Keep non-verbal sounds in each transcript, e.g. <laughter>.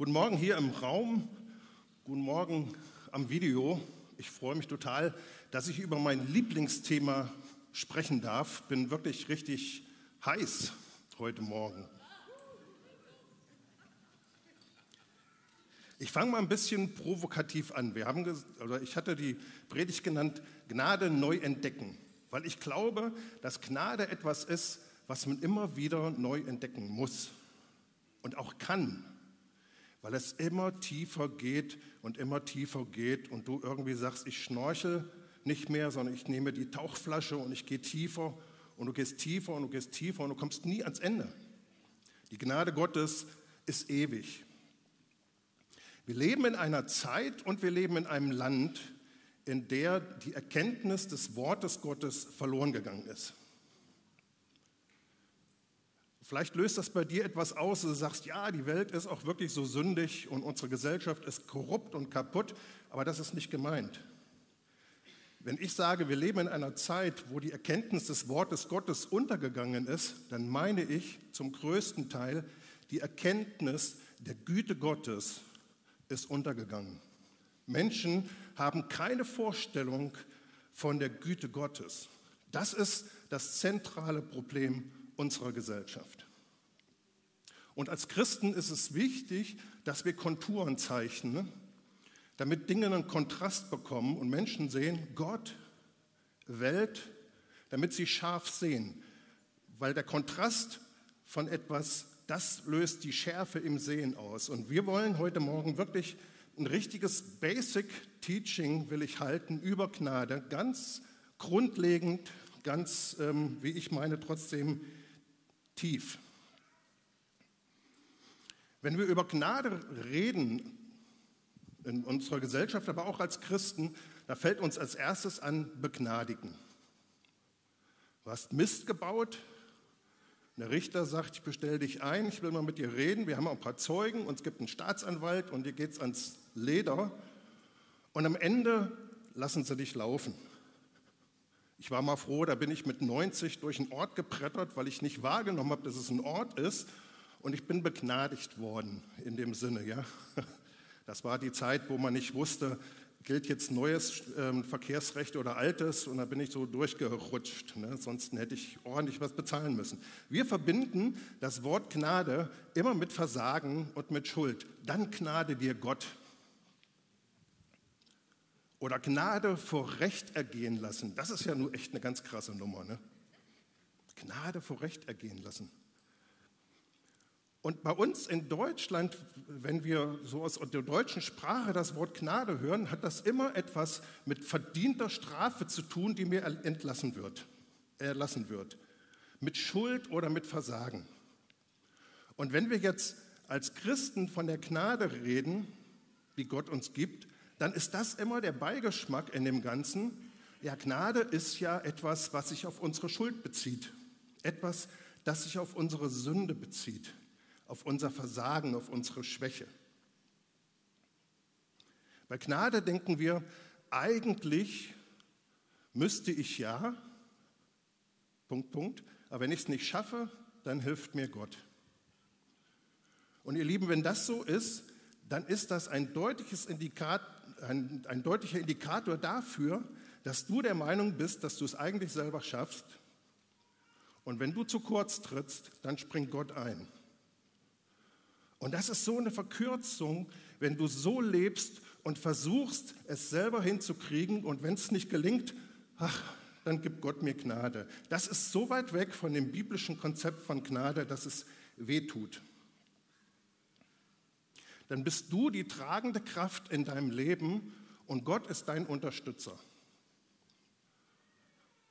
Guten Morgen hier im Raum, guten Morgen am Video. Ich freue mich total, dass ich über mein Lieblingsthema sprechen darf. Bin wirklich richtig heiß heute Morgen. Ich fange mal ein bisschen provokativ an. Wir haben, oder ich hatte die Predigt genannt, Gnade neu entdecken, weil ich glaube, dass Gnade etwas ist, was man immer wieder neu entdecken muss und auch kann, weil es immer tiefer geht und immer tiefer geht und du irgendwie sagst, ich schnorchel nicht mehr, sondern ich nehme die Tauchflasche und ich gehe tiefer und du gehst tiefer und du gehst tiefer und du kommst nie ans Ende. Die Gnade Gottes ist ewig. Wir leben in einer Zeit und wir leben in einem Land, in der die Erkenntnis des Wortes Gottes verloren gegangen ist. Vielleicht löst das bei dir etwas aus, du sagst, ja, die Welt ist auch wirklich so sündig und unsere Gesellschaft ist korrupt und kaputt, aber das ist nicht gemeint. Wenn ich sage, wir leben in einer Zeit, wo die Erkenntnis des Wortes Gottes untergegangen ist, dann meine ich zum größten Teil, die Erkenntnis der Güte Gottes ist untergegangen. Menschen haben keine Vorstellung von der Güte Gottes. Das ist das zentrale Problem unserer Gesellschaft. Und als Christen ist es wichtig, dass wir Konturen zeichnen, damit Dinge einen Kontrast bekommen und Menschen sehen, Gott, Welt, damit sie scharf sehen. Weil der Kontrast von etwas, das löst die Schärfe im Sehen aus. Und wir wollen heute Morgen wirklich ein richtiges Basic Teaching, will ich halten, über Gnade, ganz grundlegend, ganz, ähm, wie ich meine, trotzdem tief. Wenn wir über Gnade reden, in unserer Gesellschaft, aber auch als Christen, da fällt uns als erstes an begnadigen. Du hast Mist gebaut, der Richter sagt, ich bestelle dich ein, ich will mal mit dir reden, wir haben auch ein paar Zeugen, uns gibt einen Staatsanwalt und dir geht es ans Leder. Und am Ende lassen sie dich laufen. Ich war mal froh, da bin ich mit 90 durch einen Ort gebrettert, weil ich nicht wahrgenommen habe, dass es ein Ort ist. Und ich bin begnadigt worden in dem Sinne. Ja? <laughs> Das war die Zeit, wo man nicht wusste, gilt jetzt neues ähm, Verkehrsrecht oder altes. Und da bin ich so durchgerutscht. Ne? Sonst hätte ich ordentlich was bezahlen müssen. Wir verbinden das Wort Gnade immer mit Versagen und mit Schuld. Dann Gnade dir Gott oder Gnade vor Recht ergehen lassen. Das ist ja nur echt eine ganz krasse Nummer. Ne? Gnade vor Recht ergehen lassen. Und bei uns in Deutschland, wenn wir so aus der deutschen Sprache das Wort Gnade hören, hat das immer etwas mit verdienter Strafe zu tun, die mir entlassen wird, erlassen wird. Mit Schuld oder mit Versagen. Und wenn wir jetzt als Christen von der Gnade reden, die Gott uns gibt, dann ist das immer der Beigeschmack in dem Ganzen. Ja, Gnade ist ja etwas, was sich auf unsere Schuld bezieht. Etwas, das sich auf unsere Sünde bezieht, auf unser Versagen, auf unsere Schwäche. Bei Gnade denken wir, eigentlich müsste ich ja, Punkt, Punkt, aber wenn ich es nicht schaffe, dann hilft mir Gott. Und ihr Lieben, wenn das so ist, dann ist das ein deutliches Indikat, ein, ein deutlicher Indikator dafür, dass du der Meinung bist, dass du es eigentlich selber schaffst. Und wenn du zu kurz trittst, dann springt Gott ein. Und das ist so eine Verkürzung, wenn du so lebst und versuchst, es selber hinzukriegen und wenn es nicht gelingt, ach, dann gibt Gott mir Gnade. Das ist so weit weg von dem biblischen Konzept von Gnade, dass es weh tut dann bist du die tragende Kraft in deinem Leben und Gott ist dein Unterstützer.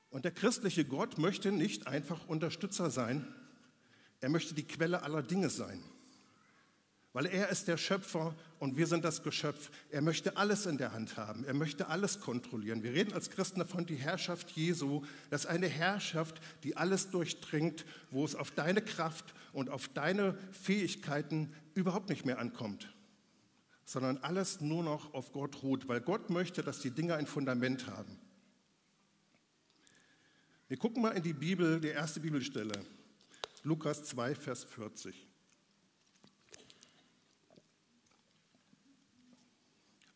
Und der christliche Gott möchte nicht einfach Unterstützer sein, er möchte die Quelle aller Dinge sein. Weil er ist der Schöpfer und wir sind das Geschöpf. Er möchte alles in der Hand haben. Er möchte alles kontrollieren. Wir reden als Christen davon, die Herrschaft Jesu. Das ist eine Herrschaft, die alles durchdringt, wo es auf deine Kraft und auf deine Fähigkeiten überhaupt nicht mehr ankommt, sondern alles nur noch auf Gott ruht, weil Gott möchte, dass die Dinge ein Fundament haben. Wir gucken mal in die Bibel, die erste Bibelstelle, Lukas 2, Vers 40.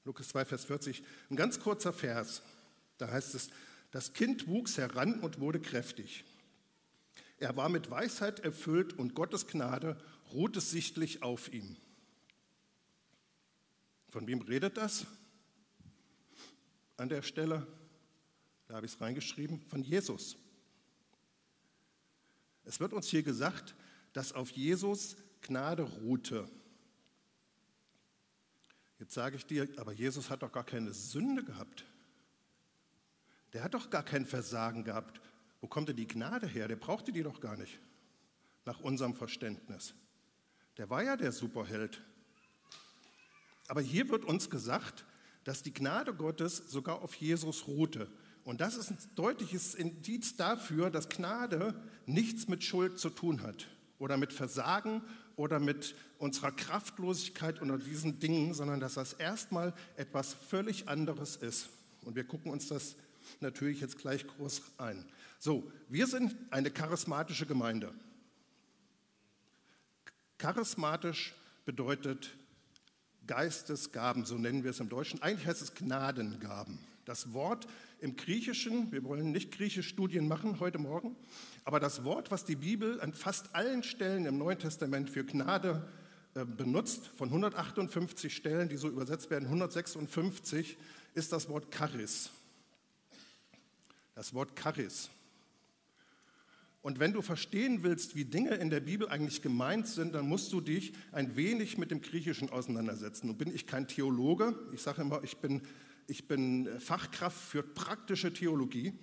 Lukas 2, Vers 40, ein ganz kurzer Vers. Da heißt es, das Kind wuchs heran und wurde kräftig. Er war mit Weisheit erfüllt und Gottes Gnade ruhte sichtlich auf ihm. Von wem redet das? An der Stelle, da habe ich es reingeschrieben, von Jesus. Es wird uns hier gesagt, dass auf Jesus Gnade ruhte. Jetzt sage ich dir, aber Jesus hat doch gar keine Sünde gehabt. Der hat doch gar kein Versagen gehabt. Wo kommt denn die Gnade her? Der brauchte die doch gar nicht, nach unserem Verständnis. Der war ja der Superheld. Aber hier wird uns gesagt, dass die Gnade Gottes sogar auf Jesus ruhte. Und das ist ein deutliches Indiz dafür, dass Gnade nichts mit Schuld zu tun hat oder mit Versagen oder mit unserer Kraftlosigkeit oder diesen Dingen, sondern dass das erstmal etwas völlig anderes ist. Und wir gucken uns das natürlich jetzt gleich groß ein. So, wir sind eine charismatische Gemeinde. Charismatisch bedeutet Geistesgaben, so nennen wir es im Deutschen. Eigentlich heißt es Gnadengaben. Das Wort im Griechischen, wir wollen nicht griechische Studien machen heute Morgen, aber das Wort, was die Bibel an fast allen Stellen im Neuen Testament für Gnade äh, benutzt, von 158 Stellen, die so übersetzt werden, 156, ist das Wort Charis. Das Wort Charis. Und wenn du verstehen willst, wie Dinge in der Bibel eigentlich gemeint sind, dann musst du dich ein wenig mit dem Griechischen auseinandersetzen. Nun bin ich kein Theologe. Ich sage immer, ich bin, ich bin Fachkraft für praktische Theologie.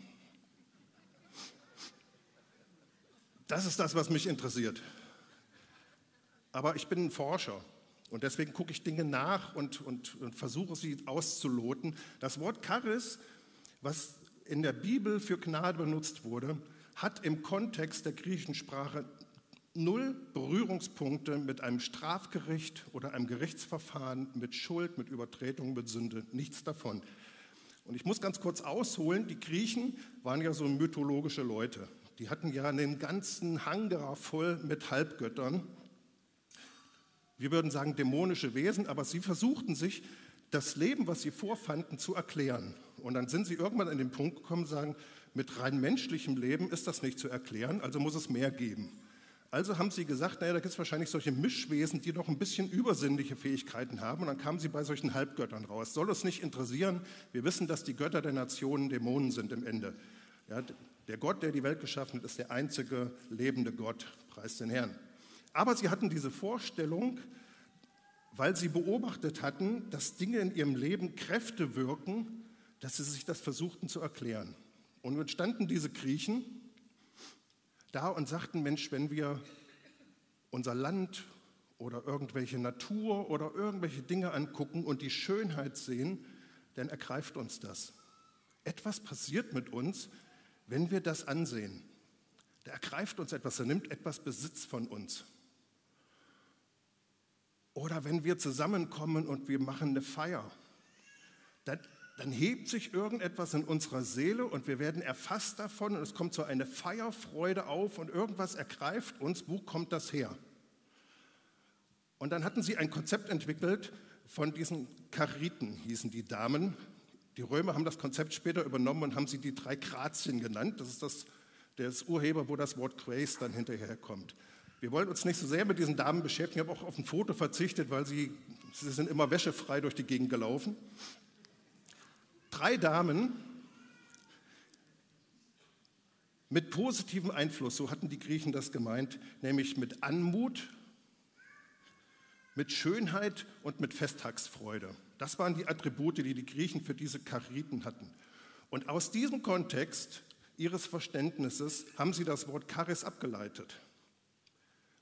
Das ist das, was mich interessiert. Aber ich bin ein Forscher und deswegen gucke ich Dinge nach und, und, und versuche sie auszuloten. Das Wort Charis, was in der Bibel für Gnade benutzt wurde, hat im Kontext der griechischen Sprache null Berührungspunkte mit einem Strafgericht oder einem Gerichtsverfahren, mit Schuld, mit Übertretung, mit Sünde, nichts davon. Und ich muss ganz kurz ausholen, die Griechen waren ja so mythologische Leute. Die hatten ja einen ganzen Hangar voll mit Halbgöttern. Wir würden sagen dämonische Wesen, aber sie versuchten sich das Leben, was sie vorfanden, zu erklären. Und dann sind sie irgendwann an den Punkt gekommen sagen, mit rein menschlichem Leben ist das nicht zu erklären, also muss es mehr geben. Also haben sie gesagt, naja, da gibt es wahrscheinlich solche Mischwesen, die noch ein bisschen übersinnliche Fähigkeiten haben. Und dann kamen sie bei solchen Halbgöttern raus. Soll uns nicht interessieren? Wir wissen, dass die Götter der Nationen Dämonen sind im Ende. Ja, der Gott, der die Welt geschaffen hat, ist der einzige lebende Gott. Preis den Herrn. Aber sie hatten diese Vorstellung, weil sie beobachtet hatten, dass Dinge in ihrem Leben Kräfte wirken, dass sie sich das versuchten zu erklären. Und nun standen diese Griechen da und sagten, Mensch, wenn wir unser Land oder irgendwelche Natur oder irgendwelche Dinge angucken und die Schönheit sehen, dann ergreift uns das. Etwas passiert mit uns, wenn wir das ansehen. Da ergreift uns etwas, er nimmt etwas Besitz von uns. Oder wenn wir zusammenkommen und wir machen eine Feier, dann dann hebt sich irgendetwas in unserer Seele und wir werden erfasst davon und es kommt so eine Feierfreude auf und irgendwas ergreift uns. Wo kommt das her? Und dann hatten sie ein Konzept entwickelt von diesen Kariten, hießen die Damen. Die Römer haben das Konzept später übernommen und haben sie die drei Grazien genannt. Das ist das, das Urheber, wo das Wort Grace dann hinterher kommt. Wir wollen uns nicht so sehr mit diesen Damen beschäftigen. Ich habe auch auf ein Foto verzichtet, weil sie, sie sind immer wäschefrei durch die Gegend gelaufen drei Damen mit positivem Einfluss, so hatten die Griechen das gemeint, nämlich mit Anmut, mit Schönheit und mit Festtagsfreude. Das waren die Attribute, die die Griechen für diese Chariten hatten. Und aus diesem Kontext ihres Verständnisses haben sie das Wort Charis abgeleitet,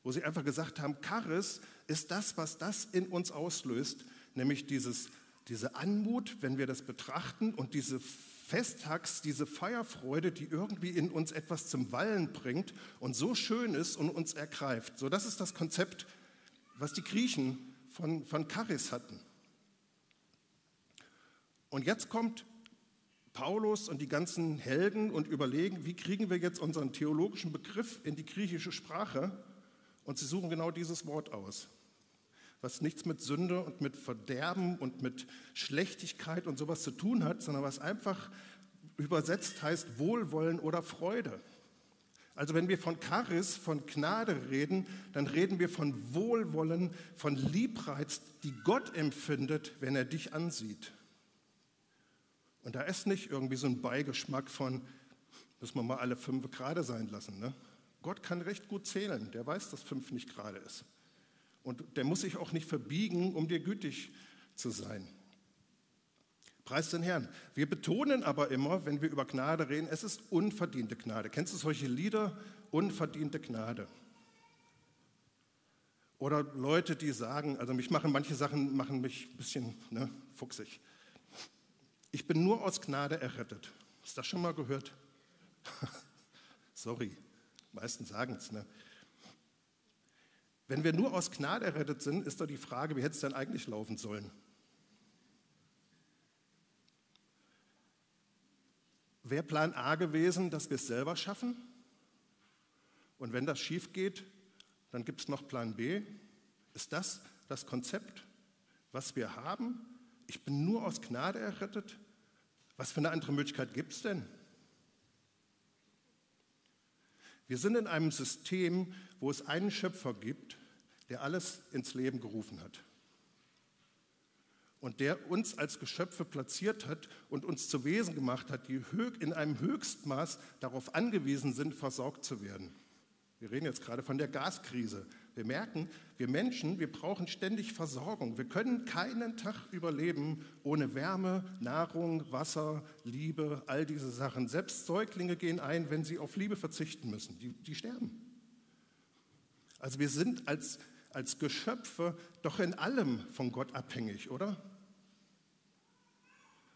wo sie einfach gesagt haben, Charis ist das, was das in uns auslöst, nämlich dieses diese Anmut, wenn wir das betrachten und diese Festtags, diese Feierfreude, die irgendwie in uns etwas zum Wallen bringt und so schön ist und uns ergreift. So, das ist das Konzept, was die Griechen von, von Charis hatten. Und jetzt kommt Paulus und die ganzen Helden und überlegen, wie kriegen wir jetzt unseren theologischen Begriff in die griechische Sprache? Und sie suchen genau dieses Wort aus. Was nichts mit Sünde und mit Verderben und mit Schlechtigkeit und sowas zu tun hat, sondern was einfach übersetzt heißt Wohlwollen oder Freude. Also wenn wir von Charis, von Gnade reden, dann reden wir von Wohlwollen, von Liebreiz, die Gott empfindet, wenn er dich ansieht. Und da ist nicht irgendwie so ein Beigeschmack von, müssen wir mal alle fünf gerade sein lassen. Ne? Gott kann recht gut zählen, der weiß, dass fünf nicht gerade ist. Und der muss sich auch nicht verbiegen, um dir gütig zu sein. Preis den Herrn. Wir betonen aber immer, wenn wir über Gnade reden, es ist unverdiente Gnade. Kennst du solche Lieder? Unverdiente Gnade. Oder Leute, die sagen, also mich machen manche Sachen machen mich ein bisschen ne, fuchsig. Ich bin nur aus Gnade errettet. Hast du das schon mal gehört? <laughs> Sorry, meisten sagen es. Ne? Wenn wir nur aus Gnade errettet sind, ist doch die Frage, wie hätte es denn eigentlich laufen sollen? Wäre Plan A gewesen, dass wir es selber schaffen? Und wenn das schief geht, dann gibt es noch Plan B. Ist das das Konzept, was wir haben? Ich bin nur aus Gnade errettet? Was für eine andere Möglichkeit gibt es denn? Wir sind in einem System, wo es einen Schöpfer gibt, der alles ins Leben gerufen hat und der uns als Geschöpfe platziert hat und uns zu Wesen gemacht hat, die in einem Höchstmaß darauf angewiesen sind, versorgt zu werden. Wir reden jetzt gerade von der Gaskrise. Wir merken, wir Menschen, wir brauchen ständig Versorgung. Wir können keinen Tag überleben ohne Wärme, Nahrung, Wasser, Liebe, all diese Sachen. Selbst Säuglinge gehen ein, wenn sie auf Liebe verzichten müssen. Die, die sterben. Also wir sind als als Geschöpfe doch in allem von Gott abhängig, oder?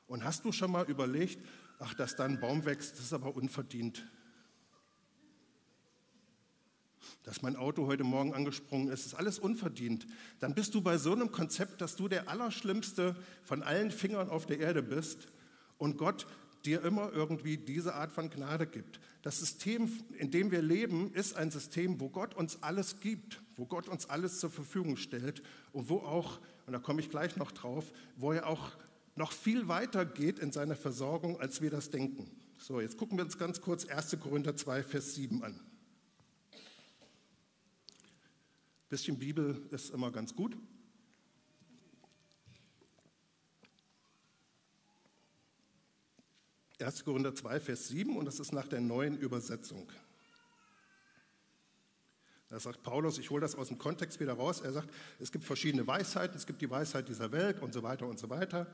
Und hast du schon mal überlegt, ach, dass da ein Baum wächst, das ist aber unverdient. Dass mein Auto heute Morgen angesprungen ist, ist alles unverdient. Dann bist du bei so einem Konzept, dass du der Allerschlimmste von allen Fingern auf der Erde bist und Gott dir immer irgendwie diese Art von Gnade gibt. Das System, in dem wir leben, ist ein System, wo Gott uns alles gibt, wo Gott uns alles zur Verfügung stellt und wo auch, und da komme ich gleich noch drauf, wo er auch noch viel weiter geht in seiner Versorgung, als wir das denken. So, jetzt gucken wir uns ganz kurz 1. Korinther 2, Vers 7 an. Ein bisschen Bibel ist immer ganz gut. 1. Korinther 2, Vers 7 und das ist nach der neuen Übersetzung. Da sagt Paulus, ich hole das aus dem Kontext wieder raus, er sagt, es gibt verschiedene Weisheiten, es gibt die Weisheit dieser Welt und so weiter und so weiter.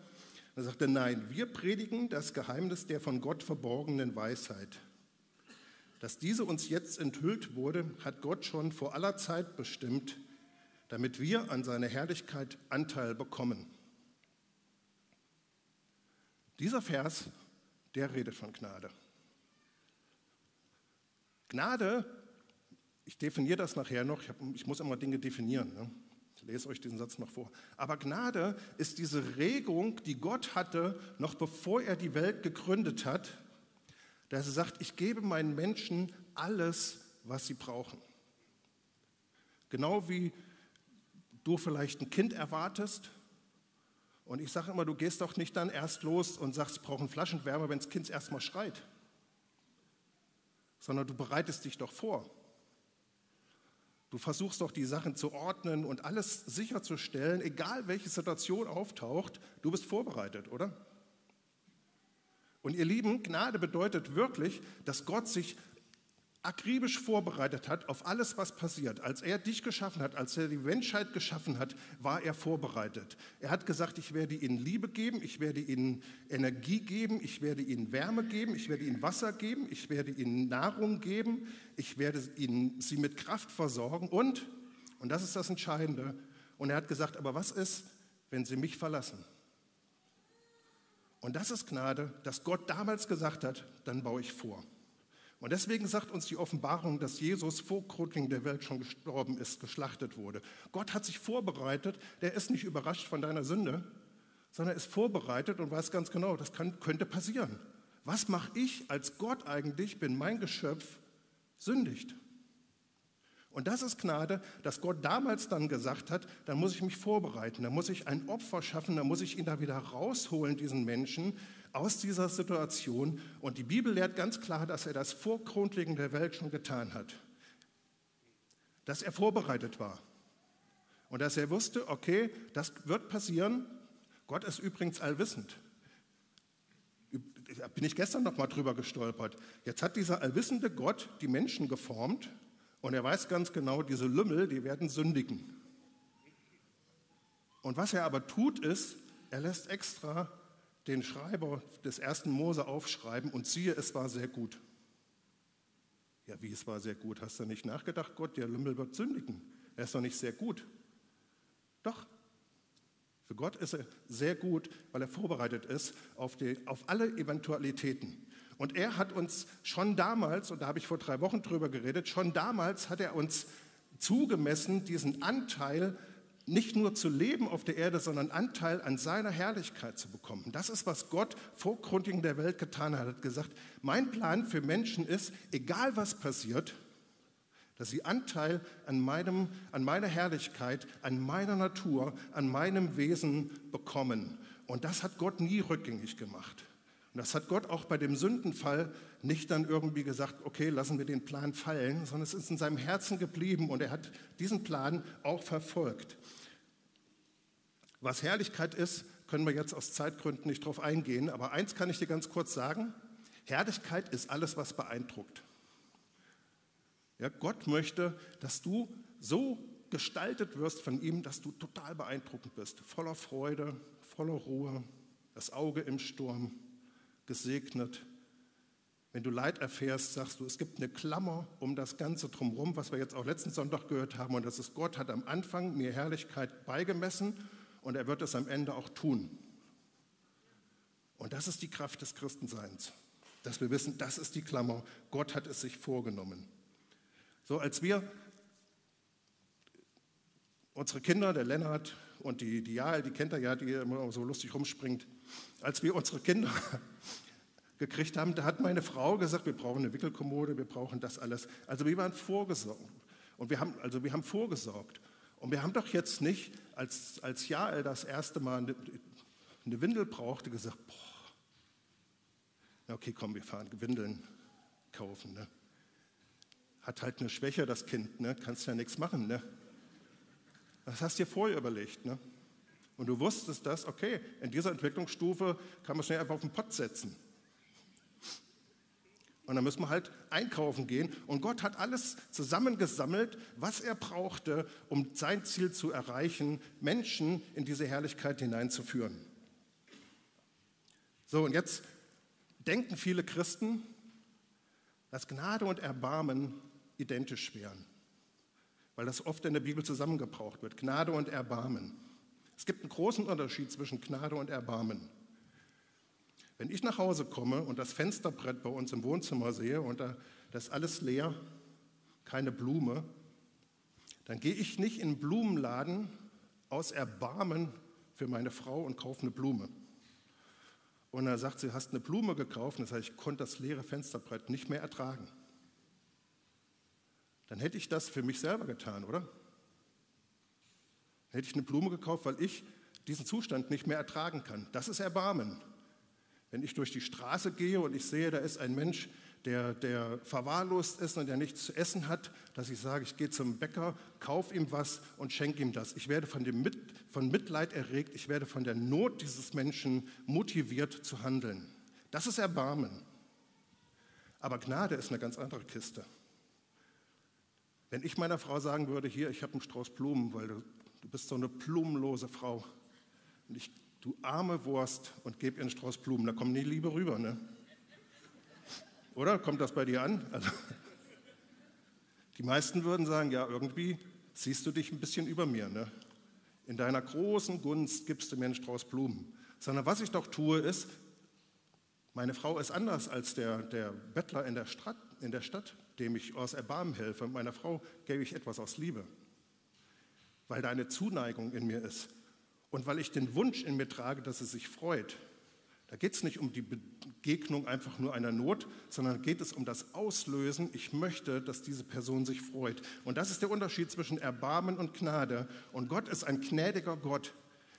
Er, nein, wir predigen das Geheimnis der von Gott verborgenen Weisheit. Dass diese uns jetzt enthüllt wurde, hat Gott schon vor aller Zeit bestimmt, damit wir an seiner Herrlichkeit Anteil bekommen. Dieser Vers der redet von Gnade. Gnade, ich definiere das nachher noch, ich, hab, ich muss immer Dinge definieren. Ne? Ich lese euch diesen Satz noch vor. Aber Gnade ist diese Regung, die Gott hatte, noch bevor er die Welt gegründet hat, dass er sagt, ich gebe meinen Menschen alles, was sie brauchen. Genau wie du vielleicht ein Kind erwartest und ich sage immer, du gehst doch nicht dann erst los und sagst, ich brauche Flaschenwärme, wenn das Kind erst mal schreit, sondern du bereitest dich doch vor. Du versuchst doch die Sachen zu ordnen und alles sicherzustellen, egal welche Situation auftaucht, du bist vorbereitet, oder? Und ihr Lieben, Gnade bedeutet wirklich, dass Gott sich akribisch vorbereitet hat auf alles, was passiert. Als er dich geschaffen hat, als er die Menschheit geschaffen hat, war er vorbereitet. Er hat gesagt, ich werde ihnen Liebe geben, ich werde ihnen Energie geben, ich werde ihnen Wärme geben, ich werde ihnen Wasser geben, ich werde ihnen Nahrung geben, ich werde ihnen, sie mit Kraft versorgen und, und das ist das Entscheidende, und er hat gesagt, aber was ist, wenn sie mich verlassen? Und das ist Gnade, dass Gott damals gesagt hat, dann baue ich vor. Und deswegen sagt uns die Offenbarung, dass Jesus vor Gründung der Welt schon gestorben ist, geschlachtet wurde. Gott hat sich vorbereitet, der ist nicht überrascht von deiner Sünde, sondern ist vorbereitet und weiß ganz genau, das kann, könnte passieren. Was mache ich als Gott eigentlich, wenn mein Geschöpf sündigt? Und das ist Gnade, dass Gott damals dann gesagt hat, dann muss ich mich vorbereiten, dann muss ich ein Opfer schaffen, dann muss ich ihn da wieder rausholen, diesen Menschen, aus dieser Situation. Und die Bibel lehrt ganz klar, dass er das vor Grundlegung der Welt schon getan hat. Dass er vorbereitet war. Und dass er wusste, okay, das wird passieren. Gott ist übrigens allwissend. Da bin ich gestern noch mal drüber gestolpert. Jetzt hat dieser allwissende Gott die Menschen geformt und er weiß ganz genau, diese Lümmel, die werden sündigen. Und was er aber tut, ist, er lässt extra den Schreiber des ersten Mose aufschreiben und siehe, es war sehr gut. Ja, wie es war sehr gut? Hast du nicht nachgedacht, Gott, der Lümmel wird sündigen? Er ist doch nicht sehr gut. Doch, für Gott ist er sehr gut, weil er vorbereitet ist auf, die, auf alle Eventualitäten. Und er hat uns schon damals, und da habe ich vor drei Wochen drüber geredet, schon damals hat er uns zugemessen, diesen Anteil nicht nur zu leben auf der Erde, sondern Anteil an seiner Herrlichkeit zu bekommen. Das ist, was Gott vor Grundlegung der Welt getan hat. Er hat gesagt, mein Plan für Menschen ist, egal was passiert, dass sie Anteil an, meinem, an meiner Herrlichkeit, an meiner Natur, an meinem Wesen bekommen. Und das hat Gott nie rückgängig gemacht. Und das hat Gott auch bei dem Sündenfall nicht dann irgendwie gesagt, okay, lassen wir den Plan fallen, sondern es ist in seinem Herzen geblieben und er hat diesen Plan auch verfolgt. Was Herrlichkeit ist, können wir jetzt aus Zeitgründen nicht drauf eingehen, aber eins kann ich dir ganz kurz sagen, Herrlichkeit ist alles, was beeindruckt. Ja, Gott möchte, dass du so gestaltet wirst von ihm, dass du total beeindruckend bist, voller Freude, voller Ruhe, das Auge im Sturm, gesegnet. Wenn du Leid erfährst, sagst du, es gibt eine Klammer um das Ganze drumherum, was wir jetzt auch letzten Sonntag gehört haben, und das ist, Gott hat am Anfang mir Herrlichkeit beigemessen und er wird es am Ende auch tun. Und das ist die Kraft des Christenseins, dass wir wissen, das ist die Klammer, Gott hat es sich vorgenommen. So, als wir unsere Kinder, der Lennart und die, die Jael, die kennt er ja, die immer so lustig rumspringt, als wir unsere Kinder gekriegt haben, da hat meine Frau gesagt, wir brauchen eine Wickelkommode, wir brauchen das alles. Also wir waren vorgesorgt. Und wir haben, also wir haben vorgesorgt. Und wir haben doch jetzt nicht, als, als Jael das erste Mal eine, eine Windel brauchte, gesagt, boah, okay, komm, wir fahren Windeln kaufen. Ne? Hat halt eine Schwäche, das Kind, ne? kannst ja nichts machen. Ne? Das hast du dir vorher überlegt. Ne? Und du wusstest das, okay, in dieser Entwicklungsstufe kann man schnell einfach auf den Pott setzen. Und dann müssen wir halt einkaufen gehen. Und Gott hat alles zusammengesammelt, was er brauchte, um sein Ziel zu erreichen, Menschen in diese Herrlichkeit hineinzuführen. So, und jetzt denken viele Christen, dass Gnade und Erbarmen identisch wären, weil das oft in der Bibel zusammengebraucht wird. Gnade und Erbarmen. Es gibt einen großen Unterschied zwischen Gnade und Erbarmen. Wenn ich nach Hause komme und das Fensterbrett bei uns im Wohnzimmer sehe und da das ist alles leer, keine Blume, dann gehe ich nicht in einen Blumenladen aus Erbarmen für meine Frau und kaufe eine Blume. Und dann sagt sie, hast eine Blume gekauft? Und das heißt, ich konnte das leere Fensterbrett nicht mehr ertragen. Dann hätte ich das für mich selber getan, oder? Hätte ich eine Blume gekauft, weil ich diesen Zustand nicht mehr ertragen kann. Das ist Erbarmen. Wenn ich durch die Straße gehe und ich sehe, da ist ein Mensch, der, der verwahrlost ist und der nichts zu essen hat, dass ich sage, ich gehe zum Bäcker, kaufe ihm was und schenke ihm das. Ich werde von, dem Mit, von Mitleid erregt, ich werde von der Not dieses Menschen motiviert zu handeln. Das ist Erbarmen. Aber Gnade ist eine ganz andere Kiste. Wenn ich meiner Frau sagen würde, hier, ich habe einen Strauß Blumen, weil du du bist so eine blumenlose Frau. Und ich, du arme Wurst, und gebe ihr einen Strauß Blumen, da kommt nie Liebe rüber, ne? Oder? Kommt das bei dir an? Also, die meisten würden sagen, ja, irgendwie siehst du dich ein bisschen über mir, ne? In deiner großen Gunst gibst du mir einen Strauß Blumen. Sondern was ich doch tue, ist, meine Frau ist anders als der, der Bettler in der, Stadt, in der Stadt, dem ich aus Erbarmen helfe. Meiner Frau gebe ich etwas aus Liebe weil da eine Zuneigung in mir ist und weil ich den Wunsch in mir trage, dass sie sich freut, Da geht es nicht um die Begegnung einfach nur einer Not, sondern geht es um das Auslösen. Ich möchte, dass diese Person sich freut. Und das ist der Unterschied zwischen Erbarmen und Gnade. Und Gott ist ein gnädiger Gott.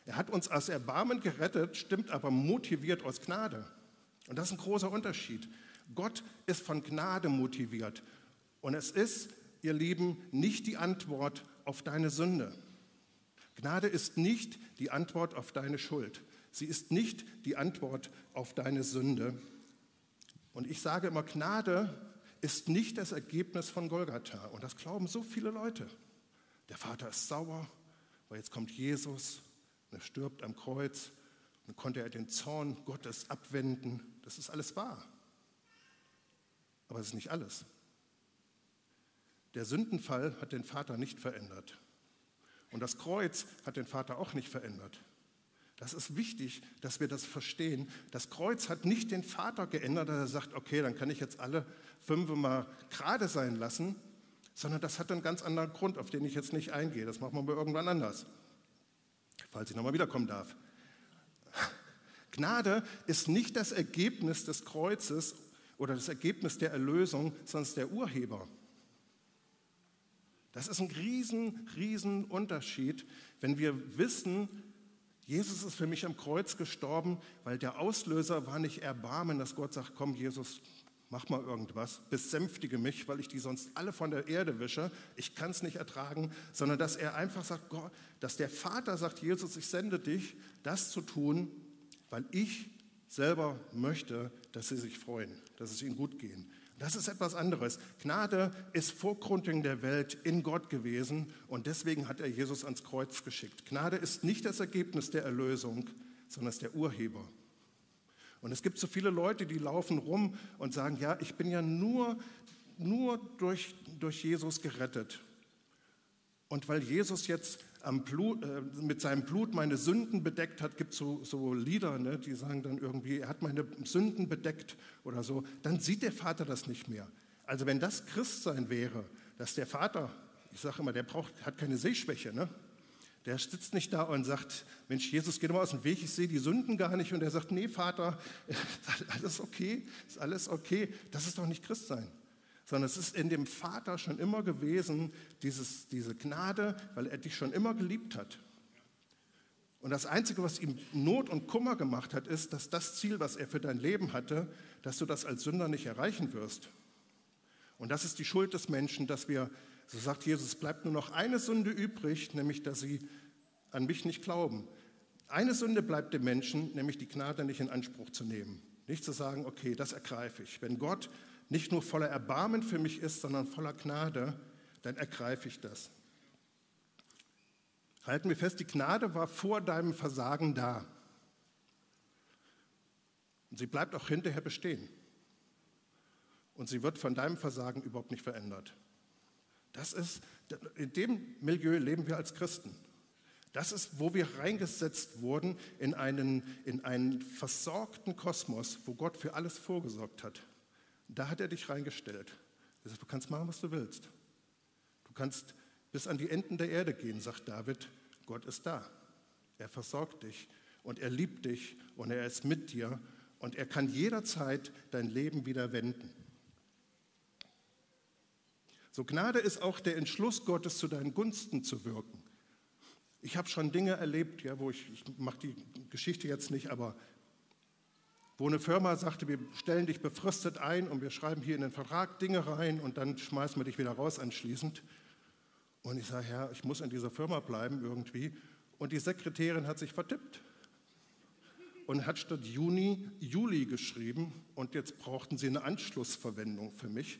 Er hat uns aus Erbarmen gerettet, stimmt aber motiviert aus Gnade. Und das ist ein großer Unterschied. Gott ist von Gnade motiviert. Und es ist, ihr Lieben, nicht die Antwort auf deine Sünde. Gnade ist nicht die Antwort auf deine Schuld. Sie ist nicht die Antwort auf deine Sünde. Und ich sage immer, Gnade ist nicht das Ergebnis von Golgatha. Und das glauben so viele Leute. Der Vater ist sauer, weil jetzt kommt Jesus und er stirbt am Kreuz. Und konnte er den Zorn Gottes abwenden. Das ist alles wahr. Aber es ist nicht alles. Der Sündenfall hat den Vater nicht verändert. Und das Kreuz hat den Vater auch nicht verändert. Das ist wichtig, dass wir das verstehen. Das Kreuz hat nicht den Vater geändert, dass er sagt, okay, dann kann ich jetzt alle fünf mal gerade sein lassen, sondern das hat einen ganz anderen Grund, auf den ich jetzt nicht eingehe. Das machen wir mal irgendwann anders, falls ich nochmal wiederkommen darf. <laughs> Gnade ist nicht das Ergebnis des Kreuzes oder das Ergebnis der Erlösung, sondern der Urheber. Das ist ein riesen, riesen Unterschied, wenn wir wissen, Jesus ist für mich am Kreuz gestorben, weil der Auslöser war nicht Erbarmen, dass Gott sagt, komm Jesus, mach mal irgendwas, besänftige mich, weil ich die sonst alle von der Erde wische, ich kann es nicht ertragen, sondern dass er einfach sagt, Gott, dass der Vater sagt, Jesus, ich sende dich, das zu tun, weil ich selber möchte, dass sie sich freuen, dass es ihnen gut gehen. Das ist etwas anderes. Gnade ist Vorgrundung der Welt in Gott gewesen und deswegen hat er Jesus ans Kreuz geschickt. Gnade ist nicht das Ergebnis der Erlösung, sondern ist der Urheber. Und es gibt so viele Leute, die laufen rum und sagen, ja, ich bin ja nur, nur durch, durch Jesus gerettet. Und weil Jesus jetzt Blut, äh, mit seinem Blut meine Sünden bedeckt hat, gibt es so, so Lieder, ne, die sagen dann irgendwie, er hat meine Sünden bedeckt oder so, dann sieht der Vater das nicht mehr. Also wenn das Christsein wäre, dass der Vater, ich sage immer, der braucht, hat keine Sehschwäche, ne? Der sitzt nicht da und sagt, Mensch, Jesus, geh doch mal aus dem Weg, ich sehe die Sünden gar nicht. Und er sagt, nee, Vater, <laughs> alles okay, ist alles okay. Das ist doch nicht Christsein sondern es ist in dem Vater schon immer gewesen, dieses, diese Gnade, weil er dich schon immer geliebt hat. Und das Einzige, was ihm Not und Kummer gemacht hat, ist, dass das Ziel, was er für dein Leben hatte, dass du das als Sünder nicht erreichen wirst. Und das ist die Schuld des Menschen, dass wir, so sagt Jesus, bleibt nur noch eine Sünde übrig, nämlich dass sie an mich nicht glauben. Eine Sünde bleibt dem Menschen, nämlich die Gnade nicht in Anspruch zu nehmen. Nicht zu sagen, okay, das ergreife ich. Wenn Gott nicht nur voller Erbarmen für mich ist, sondern voller Gnade, dann ergreife ich das. Halten wir fest, die Gnade war vor deinem Versagen da. Und sie bleibt auch hinterher bestehen. Und sie wird von deinem Versagen überhaupt nicht verändert. Das ist, in dem Milieu leben wir als Christen. Das ist, wo wir reingesetzt wurden in einen, in einen versorgten Kosmos, wo Gott für alles vorgesorgt hat. Da hat er dich reingestellt. Er sagt, du kannst machen, was du willst. Du kannst bis an die Enden der Erde gehen, sagt David. Gott ist da. Er versorgt dich und er liebt dich und er ist mit dir und er kann jederzeit dein Leben wieder wenden. So Gnade ist auch der Entschluss Gottes, zu deinen Gunsten zu wirken. Ich habe schon Dinge erlebt, ja, wo ich, ich mache die Geschichte jetzt nicht, aber wo eine Firma sagte, wir stellen dich befristet ein und wir schreiben hier in den Vertrag Dinge rein und dann schmeißen wir dich wieder raus anschließend. Und ich sage, Herr, ich muss in dieser Firma bleiben irgendwie. Und die Sekretärin hat sich vertippt und hat statt Juni Juli geschrieben und jetzt brauchten sie eine Anschlussverwendung für mich.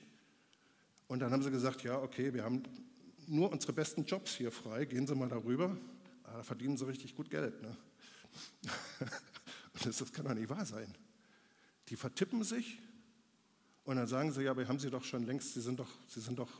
Und dann haben sie gesagt, ja, okay, wir haben nur unsere besten Jobs hier frei, gehen Sie mal darüber. Ah, da verdienen Sie richtig gut Geld. Ne? <laughs> Das, das kann doch nicht wahr sein. Die vertippen sich und dann sagen sie, ja, aber haben Sie doch schon längst, Sie sind doch, Sie sind doch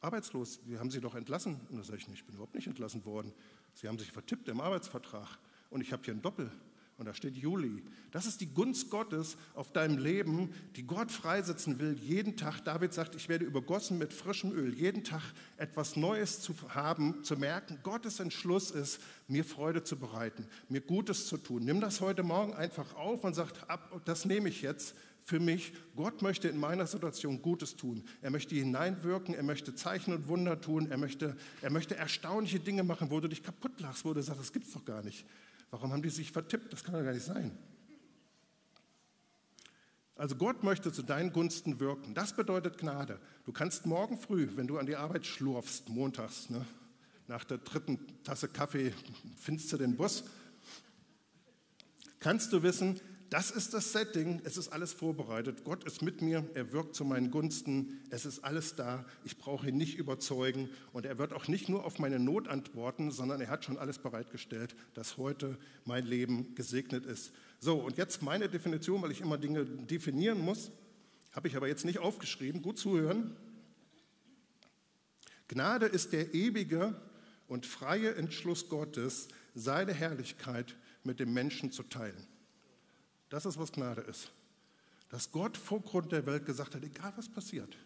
arbeitslos, wir haben Sie doch entlassen. Und dann sage ich, ich bin überhaupt nicht entlassen worden. Sie haben sich vertippt im Arbeitsvertrag und ich habe hier ein Doppel, Und da steht Juli. Das ist die Gunst Gottes auf deinem Leben, die Gott freisetzen will, jeden Tag. David sagt, ich werde übergossen mit frischem Öl, jeden Tag etwas Neues zu haben, zu merken, Gottes Entschluss ist, mir Freude zu bereiten, mir Gutes zu tun. Nimm das heute Morgen einfach auf und sag, ab, das nehme ich jetzt für mich. Gott möchte in meiner Situation Gutes tun. Er möchte hineinwirken, er möchte Zeichen und Wunder tun, er möchte, er möchte erstaunliche Dinge machen, wo du dich kaputt lachst, wo du sagst, das gibt es doch gar nicht. Warum haben die sich vertippt? Das kann doch gar nicht sein. Also Gott möchte zu deinen Gunsten wirken. Das bedeutet Gnade. Du kannst morgen früh, wenn du an die Arbeit schlurfst, montags, ne, nach der dritten Tasse Kaffee findest du den Bus, kannst du wissen, das ist das Setting, es ist alles vorbereitet. Gott ist mit mir, er wirkt zu meinen Gunsten, es ist alles da. Ich brauche ihn nicht überzeugen und er wird auch nicht nur auf meine Not antworten, sondern er hat schon alles bereitgestellt, dass heute mein Leben gesegnet ist. So, und jetzt meine Definition, weil ich immer Dinge definieren muss, habe ich aber jetzt nicht aufgeschrieben. Gut zuhören. Gnade ist der ewige und freie Entschluss Gottes, seine Herrlichkeit mit dem Menschen zu teilen. Das ist, was Gnade ist. Dass Gott vor Grund der Welt gesagt hat, egal was passiert,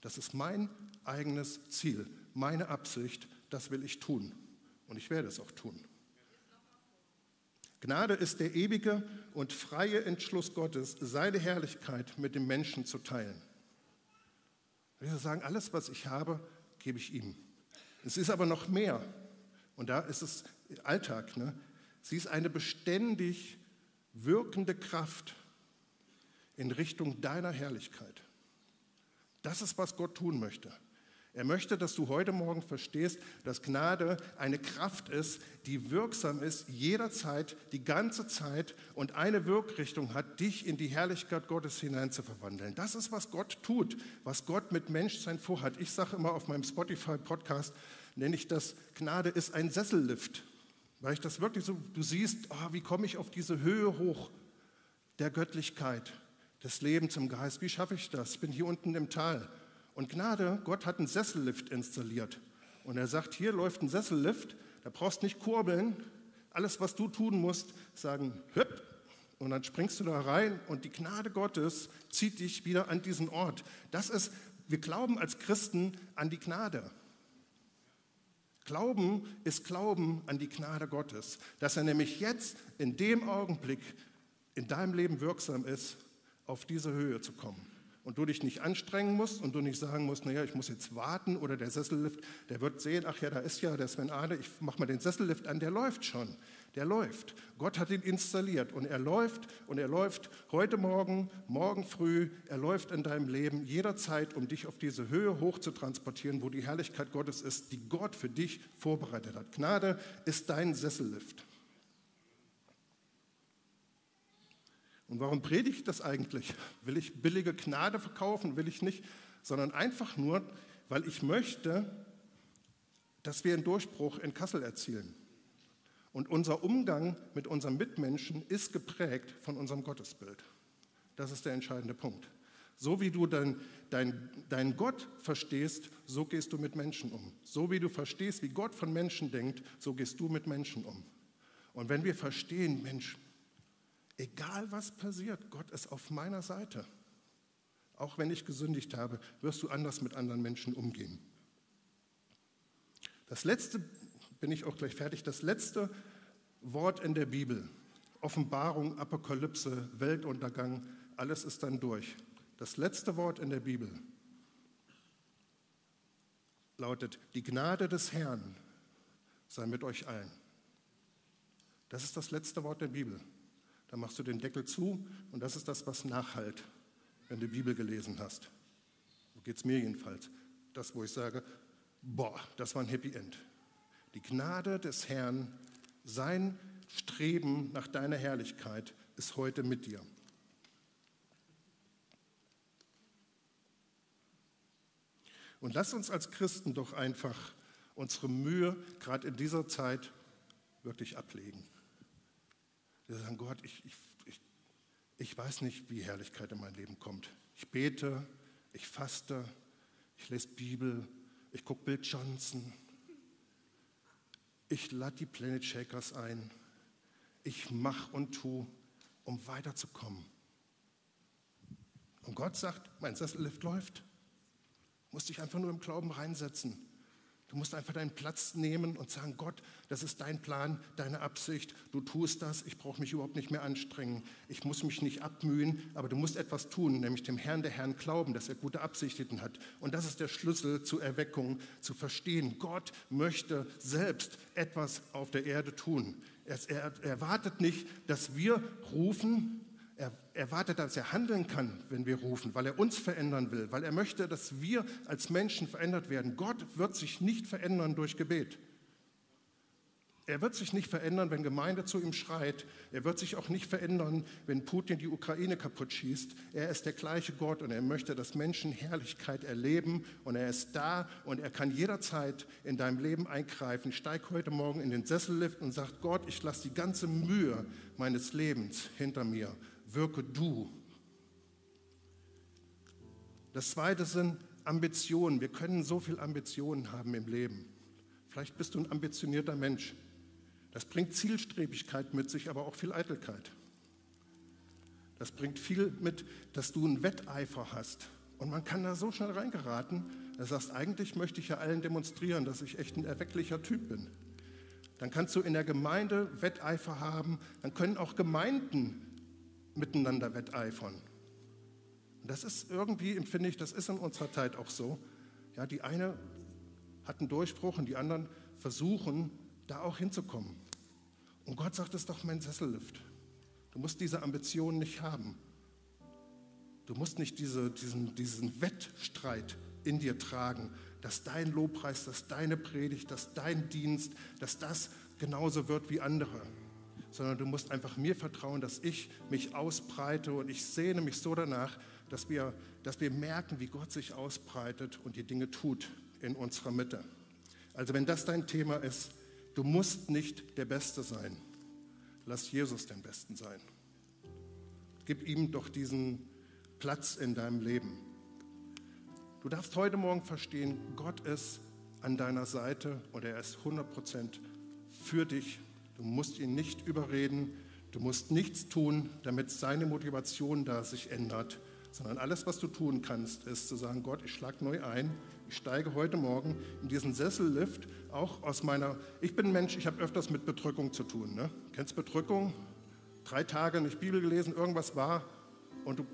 das ist mein eigenes Ziel, meine Absicht, das will ich tun. Und ich werde es auch tun. Gnade ist der ewige und freie Entschluss Gottes, seine Herrlichkeit mit dem Menschen zu teilen. Wir sagen, alles, was ich habe, gebe ich ihm. Es ist aber noch mehr. Und da ist es Alltag. Ne? Sie ist eine beständig wirkende Kraft in Richtung deiner Herrlichkeit. Das ist, was Gott tun möchte. Er möchte, dass du heute Morgen verstehst, dass Gnade eine Kraft ist, die wirksam ist, jederzeit, die ganze Zeit und eine Wirkrichtung hat, dich in die Herrlichkeit Gottes hinein zu verwandeln. Das ist, was Gott tut, was Gott mit Menschsein vorhat. Ich sage immer auf meinem Spotify-Podcast, nenne ich das, Gnade ist ein Sessellift. Weil ich das wirklich so, du siehst, oh, wie komme ich auf diese Höhe hoch der Göttlichkeit, des Lebens im Geist? Wie schaffe ich das? Ich bin hier unten im Tal. Und Gnade, Gott hat einen Sessellift installiert. Und er sagt, hier läuft ein Sessellift, da brauchst nicht kurbeln. Alles, was du tun musst, sagen, hüpp, und dann springst du da rein und die Gnade Gottes zieht dich wieder an diesen Ort. Das ist, wir glauben als Christen an die Gnade. Glauben ist Glauben an die Gnade Gottes, dass er nämlich jetzt in dem Augenblick in deinem Leben wirksam ist, auf diese Höhe zu kommen. Und du dich nicht anstrengen musst und du nicht sagen musst, naja, ich muss jetzt warten oder der Sessellift, der wird sehen, ach ja, da ist ja der Sven Ade, ich mache mal den Sessellift an, der läuft schon der läuft. Gott hat ihn installiert und er läuft und er läuft heute Morgen, morgen früh, er läuft in deinem Leben jederzeit, um dich auf diese Höhe hoch zu transportieren, wo die Herrlichkeit Gottes ist, die Gott für dich vorbereitet hat. Gnade ist dein Sessellift. Und warum predige ich das eigentlich? Will ich billige Gnade verkaufen? Will ich nicht, sondern einfach nur, weil ich möchte, dass wir einen Durchbruch in Kassel erzielen. Und unser Umgang mit unseren Mitmenschen ist geprägt von unserem Gottesbild. Das ist der entscheidende Punkt. So wie du deinen dein, dein Gott verstehst, so gehst du mit Menschen um. So wie du verstehst, wie Gott von Menschen denkt, so gehst du mit Menschen um. Und wenn wir verstehen, Mensch, egal was passiert, Gott ist auf meiner Seite. Auch wenn ich gesündigt habe, wirst du anders mit anderen Menschen umgehen. Das letzte bin ich auch gleich fertig. Das letzte Wort in der Bibel, Offenbarung, Apokalypse, Weltuntergang, alles ist dann durch. Das letzte Wort in der Bibel lautet, die Gnade des Herrn sei mit euch allen. Das ist das letzte Wort der Bibel. Da machst du den Deckel zu und das ist das, was nachhalt, wenn du die Bibel gelesen hast. So geht es mir jedenfalls. Das, wo ich sage, boah, das war ein Happy End. Die Gnade des Herrn, sein Streben nach deiner Herrlichkeit ist heute mit dir. Und lass uns als Christen doch einfach unsere Mühe gerade in dieser Zeit wirklich ablegen. Wir sagen, Gott, ich, ich, ich, ich weiß nicht, wie Herrlichkeit in mein Leben kommt. Ich bete, ich faste, ich lese Bibel, ich gucke Bill Johnson, ich lade die Planet Shakers ein. ich mache und tue, um weiterzukommen. Und Gott sagt, mein Sessellift läuft. Musst dich einfach nur im Glauben reinsetzen. Du musst einfach deinen Platz nehmen und sagen, Gott, das ist dein Plan, deine Absicht, du tust das, ich brauche mich überhaupt nicht mehr anstrengen, ich muss mich nicht abmühen, aber du musst etwas tun, nämlich dem Herrn der Herrn glauben, dass er gute Absichten hat. Und das ist der Schlüssel zur Erweckung, zu verstehen, Gott möchte selbst etwas auf der Erde tun. Er erwartet nicht, dass wir rufen, er erwartet, dass er handeln kann, wenn wir rufen, weil er uns verändern will, weil er möchte, dass wir als Menschen verändert werden. Gott wird sich nicht verändern durch Gebet. Er wird sich nicht verändern, wenn Gemeinde zu ihm schreit. Er wird sich auch nicht verändern, wenn Putin die Ukraine kaputt schießt. Er ist der gleiche Gott und er möchte, dass Menschen Herrlichkeit erleben und er ist da und er kann jederzeit in deinem Leben eingreifen. Steig heute Morgen in den Sessellift und sag Gott, ich lasse die ganze Mühe meines Lebens hinter mir wirke du. Das zweite sind Ambitionen. Wir können so viel Ambitionen haben im Leben. Vielleicht bist du ein ambitionierter Mensch. Das bringt Zielstrebigkeit mit sich, aber auch viel Eitelkeit. Das bringt viel mit, dass du einen Wetteifer hast. Und man kann da so schnell reingeraten, dass du sagst, eigentlich möchte ich ja allen demonstrieren, dass ich echt ein erwecklicher Typ bin. Dann kannst du in der Gemeinde Wetteifer haben. Dann können auch Gemeinden miteinander wetteifern. Und das ist irgendwie, empfinde ich, das ist in unserer Zeit auch so. Ja, die eine hat einen Durchbruch und die anderen versuchen, da auch hinzukommen. Und Gott sagt, es ist doch mein Sessellift. Du musst diese Ambitionen nicht haben. Du musst nicht diese, diesen, diesen Wettstreit in dir tragen, dass dein Lobpreis, dass deine Predigt, dass dein Dienst, dass das genauso wird wie andere sondern du musst einfach mir vertrauen, dass ich mich ausbreite und ich sehne mich so danach, dass wir, dass wir merken, wie Gott sich ausbreitet und die Dinge tut in unserer Mitte. Also wenn das dein Thema ist, du musst nicht der Beste sein. Lass Jesus den Besten sein. Gib ihm doch diesen Platz in deinem Leben. Du darfst heute Morgen verstehen, Gott ist an deiner Seite und er ist 100% für dich Du musst ihn nicht überreden, du musst nichts tun, damit seine Motivation da sich ändert, sondern alles, was du tun kannst, ist zu sagen, Gott, ich schlage neu ein, ich steige heute Morgen in diesen Sessellift, auch aus meiner, ich bin Mensch, ich habe öfters mit Bedrückung zu tun. Ne? Kennst Bedrückung? Drei Tage nicht Bibel gelesen, irgendwas war und du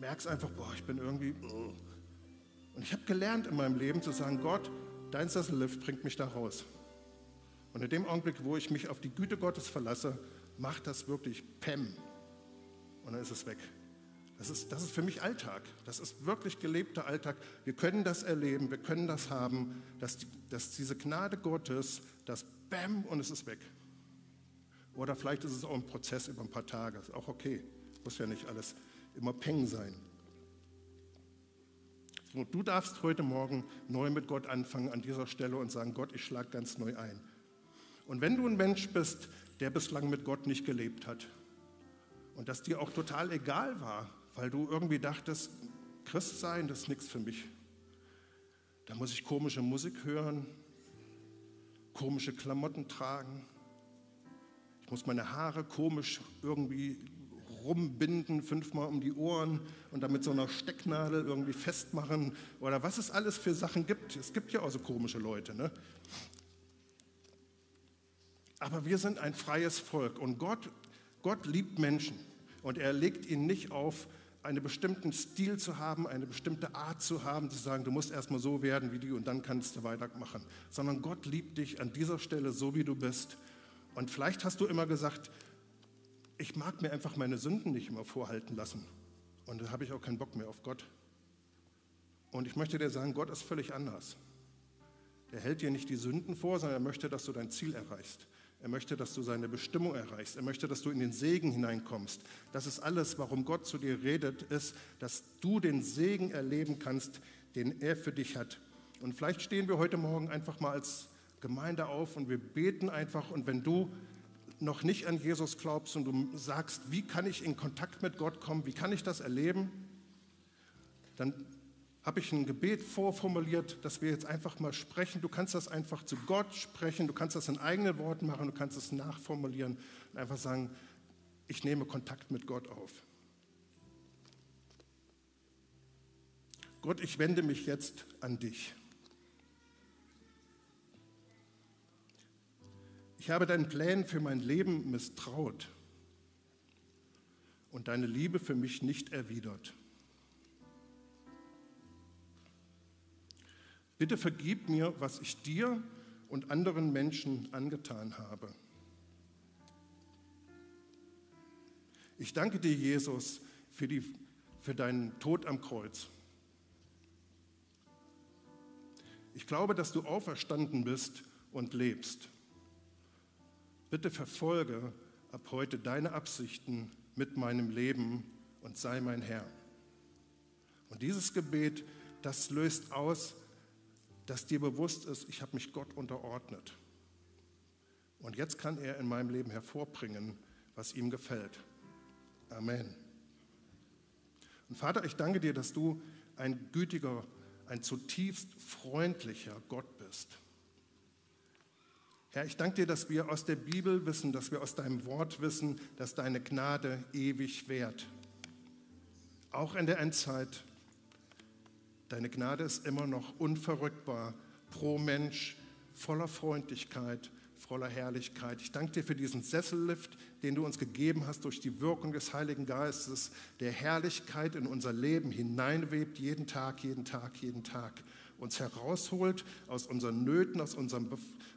merkst einfach, boah, ich bin irgendwie... Und ich habe gelernt in meinem Leben zu sagen, Gott, dein Sessellift bringt mich da raus. Und in dem Augenblick, wo ich mich auf die Güte Gottes verlasse, macht das wirklich Pem. Und dann ist es weg. Das ist, das ist für mich Alltag. Das ist wirklich gelebter Alltag. Wir können das erleben, wir können das haben, dass, dass diese Gnade Gottes, das Bäm und es ist weg. Oder vielleicht ist es auch ein Prozess über ein paar Tage. Ist auch okay. Muss ja nicht alles immer Peng sein. So, du darfst heute Morgen neu mit Gott anfangen an dieser Stelle und sagen, Gott, ich schlage ganz neu ein. Und wenn du ein Mensch bist, der bislang mit Gott nicht gelebt hat und das dir auch total egal war, weil du irgendwie dachtest, Christ sein, das ist nichts für mich. Da muss ich komische Musik hören, komische Klamotten tragen. Ich muss meine Haare komisch irgendwie rumbinden, fünfmal um die Ohren und dann mit so einer Stecknadel irgendwie festmachen oder was es alles für Sachen gibt. Es gibt ja auch so komische Leute. Ne? Aber wir sind ein freies Volk und Gott, Gott liebt Menschen und er legt ihnen nicht auf, einen bestimmten Stil zu haben, eine bestimmte Art zu haben, zu sagen, du musst erstmal so werden wie die und dann kannst du weitermachen, sondern Gott liebt dich an dieser Stelle so, wie du bist. Und vielleicht hast du immer gesagt, ich mag mir einfach meine Sünden nicht immer vorhalten lassen und da habe ich auch keinen Bock mehr auf Gott. Und ich möchte dir sagen, Gott ist völlig anders. Er hält dir nicht die Sünden vor, sondern er möchte, dass du dein Ziel erreichst. Er möchte, dass du seine Bestimmung erreichst. Er möchte, dass du in den Segen hineinkommst. Das ist alles, warum Gott zu dir redet, ist, dass du den Segen erleben kannst, den er für dich hat. Und vielleicht stehen wir heute Morgen einfach mal als Gemeinde auf und wir beten einfach. Und wenn du noch nicht an Jesus glaubst und du sagst, wie kann ich in Kontakt mit Gott kommen, wie kann ich das erleben, dann habe ich ein Gebet vorformuliert, dass wir jetzt einfach mal sprechen. Du kannst das einfach zu Gott sprechen, du kannst das in eigenen Worten machen, du kannst es nachformulieren und einfach sagen, ich nehme Kontakt mit Gott auf. Gott, ich wende mich jetzt an dich. Ich habe deinen Plänen für mein Leben misstraut und deine Liebe für mich nicht erwidert. Bitte vergib mir, was ich dir und anderen Menschen angetan habe. Ich danke dir, Jesus, für, die, für deinen Tod am Kreuz. Ich glaube, dass du auferstanden bist und lebst. Bitte verfolge ab heute deine Absichten mit meinem Leben und sei mein Herr. Und dieses Gebet, das löst aus, dass dir bewusst ist, ich habe mich Gott unterordnet. Und jetzt kann er in meinem Leben hervorbringen, was ihm gefällt. Amen. Und Vater, ich danke dir, dass du ein gütiger, ein zutiefst freundlicher Gott bist. Herr, ich danke dir, dass wir aus der Bibel wissen, dass wir aus deinem Wort wissen, dass deine Gnade ewig währt. Auch in der Endzeit. Deine Gnade ist immer noch unverrückbar, pro Mensch, voller Freundlichkeit, voller Herrlichkeit. Ich danke dir für diesen Sessellift, den du uns gegeben hast durch die Wirkung des Heiligen Geistes, der Herrlichkeit in unser Leben hineinwebt, jeden Tag, jeden Tag, jeden Tag uns herausholt aus unseren Nöten, aus, unserem,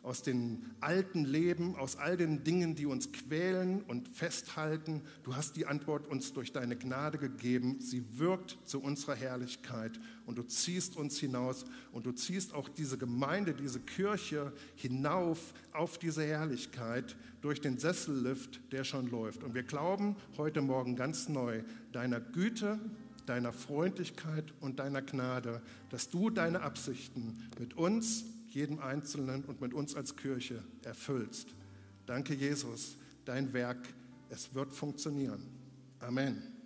aus den alten Leben, aus all den Dingen, die uns quälen und festhalten. Du hast die Antwort uns durch deine Gnade gegeben. Sie wirkt zu unserer Herrlichkeit und du ziehst uns hinaus und du ziehst auch diese Gemeinde, diese Kirche hinauf auf diese Herrlichkeit durch den Sessellift, der schon läuft. Und wir glauben heute Morgen ganz neu deiner Güte, deiner Freundlichkeit und deiner Gnade, dass du deine Absichten mit uns, jedem Einzelnen und mit uns als Kirche erfüllst. Danke, Jesus, dein Werk, es wird funktionieren. Amen.